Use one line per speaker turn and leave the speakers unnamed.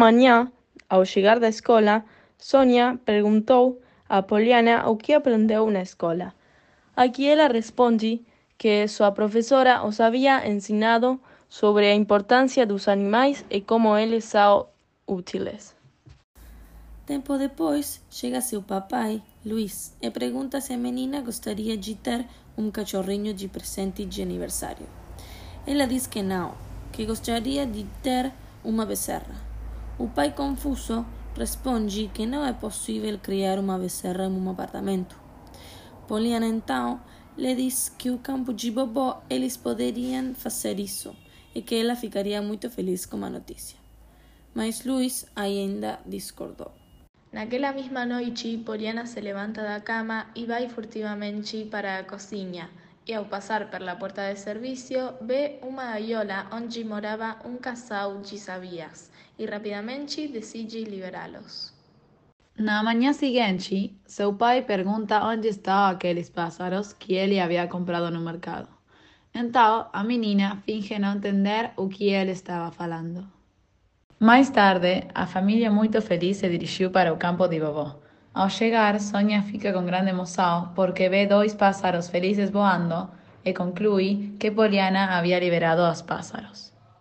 manhã, ao chegar da escola, Sônia perguntou a Poliana o que aprendeu na escola. A que ela responde que sua professora os havia ensinado sobre a importância dos animais e como eles são úteis.
Tempo depois, chega seu papai, Luiz, e pergunta se a menina gostaria de ter um cachorrinho de presente de aniversário. Ela diz que não, que gostaria de ter uma becerra. O pai, confuso, responde que não é possível criar uma becerra em um apartamento. Poliana então lhe diz que o campo de Bobó eles poderiam fazer isso e que ela ficaria muito feliz com a notícia. Mas Luiz ainda discordou.
Naquela mesma noite, Poliana se levanta da cama e vai furtivamente para a cozinha. E ao passar pela porta de serviço, vê uma gaiola onde morava um casal de sabias e rapidamente decide liberá-los.
Na manhã seguinte, seu pai pergunta onde estavam aqueles pássaros que ele havia comprado no mercado. Então, a menina finge não entender o que ele estava falando. Mais tarde, a família muito feliz se dirigiu para o campo de vovó. Ao chegar, Sônia fica com grande emoção porque vê dois pássaros felizes voando e conclui que Poliana havia liberado os pássaros.